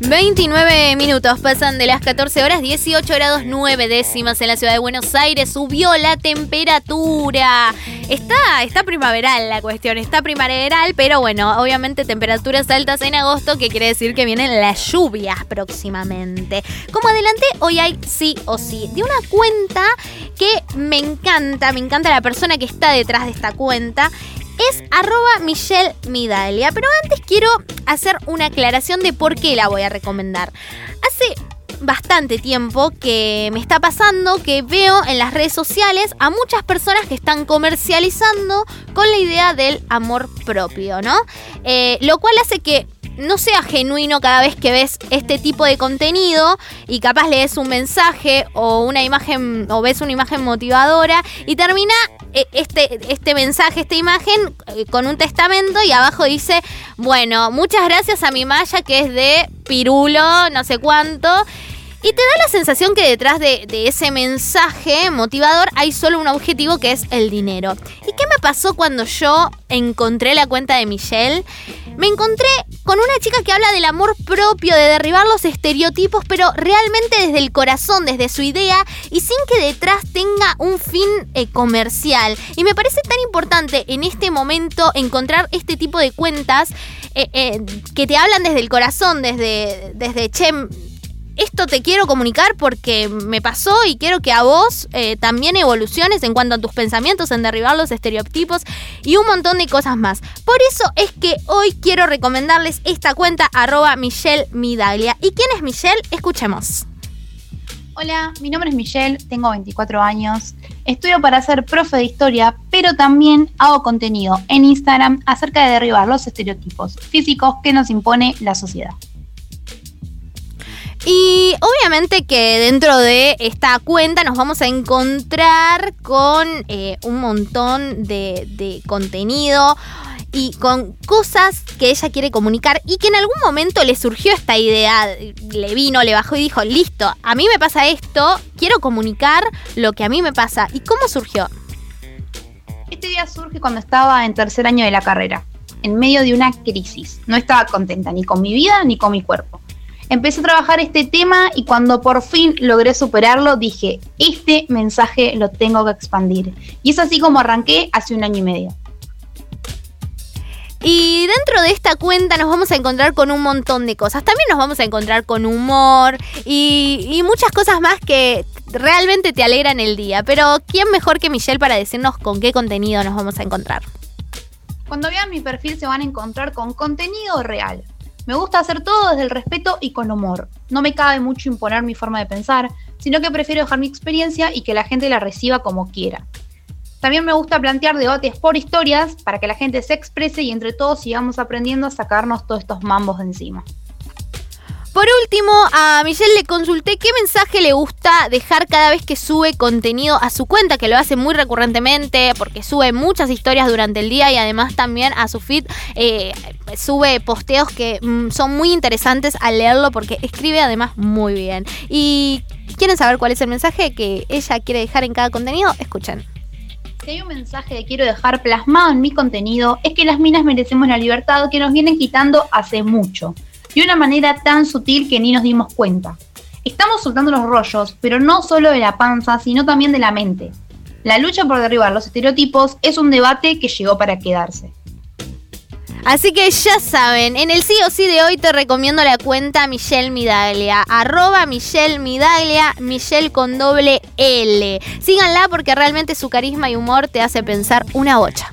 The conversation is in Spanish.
29 minutos pasan de las 14 horas, 18 grados 9 décimas en la ciudad de Buenos Aires. Subió la temperatura. Está, está primaveral la cuestión, está primaveral, pero bueno, obviamente temperaturas altas en agosto, que quiere decir que vienen las lluvias próximamente. Como adelante, hoy hay sí o sí. De una cuenta que me encanta, me encanta la persona que está detrás de esta cuenta es arroba Michelle Midalia. Pero antes quiero hacer una aclaración de por qué la voy a recomendar. Hace bastante tiempo que me está pasando que veo en las redes sociales a muchas personas que están comercializando con la idea del amor propio, ¿no? Eh, lo cual hace que no sea genuino cada vez que ves este tipo de contenido y capaz lees un mensaje o una imagen o ves una imagen motivadora y termina este, este mensaje, esta imagen eh, con un testamento y abajo dice, bueno, muchas gracias a mi Maya que es de Pirulo, no sé cuánto. Y te da la sensación que detrás de, de, ese mensaje motivador hay solo un objetivo que es el dinero. ¿Y qué me pasó cuando yo encontré la cuenta de Michelle? Me encontré con una chica que habla del amor propio, de derribar los estereotipos, pero realmente desde el corazón, desde su idea y sin que detrás tenga un fin eh, comercial. Y me parece tan importante en este momento encontrar este tipo de cuentas eh, eh, que te hablan desde el corazón, desde, desde che, esto te quiero comunicar porque me pasó y quiero que a vos eh, también evoluciones en cuanto a tus pensamientos, en derribar los estereotipos y un montón de cosas más. Por eso es que hoy quiero recomendarles esta cuenta arroba Michelle Midaglia. ¿Y quién es Michelle? Escuchemos. Hola, mi nombre es Michelle, tengo 24 años, estudio para ser profe de historia, pero también hago contenido en Instagram acerca de derribar los estereotipos físicos que nos impone la sociedad. Y obviamente que dentro de esta cuenta nos vamos a encontrar con eh, un montón de, de contenido y con cosas que ella quiere comunicar y que en algún momento le surgió esta idea, le vino, le bajó y dijo, listo, a mí me pasa esto, quiero comunicar lo que a mí me pasa. ¿Y cómo surgió? Este día surge cuando estaba en tercer año de la carrera, en medio de una crisis. No estaba contenta ni con mi vida ni con mi cuerpo empecé a trabajar este tema y cuando por fin logré superarlo, dije, este mensaje lo tengo que expandir. Y es así como arranqué hace un año y medio. Y dentro de esta cuenta nos vamos a encontrar con un montón de cosas. También nos vamos a encontrar con humor y, y, muchas cosas más que realmente te alegran el día. Pero ¿quién mejor que Michelle para decirnos con qué contenido nos vamos a encontrar? Cuando vean mi perfil se van a encontrar con contenido real. Me gusta hacer todo desde el respeto y con humor. No me cabe mucho imponer mi forma de pensar, sino que prefiero dejar mi experiencia y que la gente la reciba como quiera. También me gusta plantear debates por historias para que la gente se exprese y entre todos sigamos aprendiendo a sacarnos todos estos mambos de encima. Por último, a Michelle le consulté qué mensaje le gusta dejar cada vez que sube contenido a su cuenta, que lo hace muy recurrentemente porque sube muchas historias durante el día y además también a su feed eh, sube posteos que mm, son muy interesantes al leerlo porque escribe además muy bien. Y quieren saber cuál es el mensaje que ella quiere dejar en cada contenido, escuchen. Si hay un mensaje que quiero dejar plasmado en mi contenido es que las minas merecemos la libertad que nos vienen quitando hace mucho de una manera tan sutil que ni nos dimos cuenta. Estamos soltando los rollos, pero no solo de la panza, sino también de la mente. La lucha por derribar los estereotipos es un debate que llegó para quedarse. Así que ya saben, en el sí o sí de hoy te recomiendo la cuenta Michelle Midaglia, arroba Michelle Midaglia, Michelle con doble L. Síganla porque realmente su carisma y humor te hace pensar una bocha.